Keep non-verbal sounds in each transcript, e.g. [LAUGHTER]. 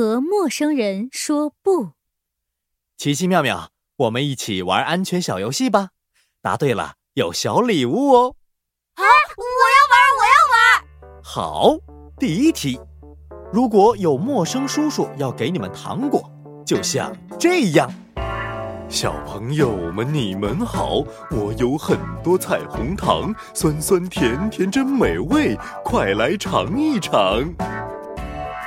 陌生人说不。奇奇妙妙，我们一起玩安全小游戏吧！答对了，有小礼物哦。啊，我要玩，我要玩！好，第一题，如果有陌生叔叔要给你们糖果，就像这样。小朋友们，你们好！我有很多彩虹糖，酸酸甜甜真美味，快来尝一尝。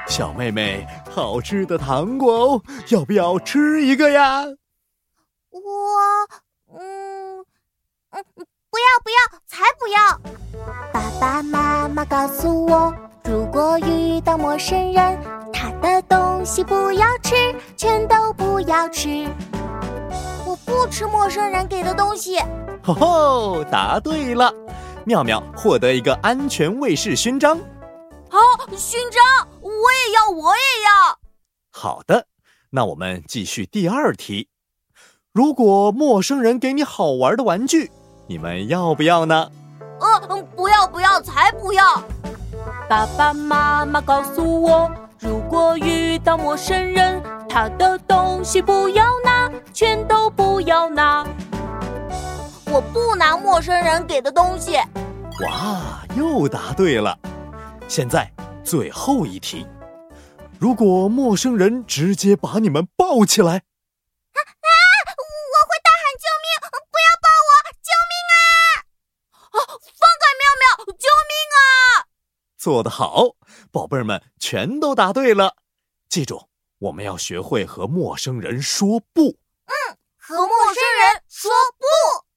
小妹妹，好吃的糖果哦，要不要吃一个呀？我，嗯，嗯，不要不要，才不要！爸爸妈妈告诉我，如果遇到陌生人，他的东西不要吃，全都不要吃。我不吃陌生人给的东西。吼 [LAUGHS] 吼，答对了，妙妙获得一个安全卫士勋章。好，勋章，我也要，我也要。好的，那我们继续第二题。如果陌生人给你好玩的玩具，你们要不要呢？呃，不要不要，才不要。爸爸妈妈告诉我，如果遇到陌生人，他的东西不要拿。全都不要拿！我不拿陌生人给的东西。哇，又答对了！现在最后一题，如果陌生人直接把你们抱起来，啊啊！我会大喊救命！不要抱我！救命啊！啊！放开妙妙！救命啊！做得好，宝贝儿们全都答对了。记住，我们要学会和陌生人说不。嗯和陌生人说不。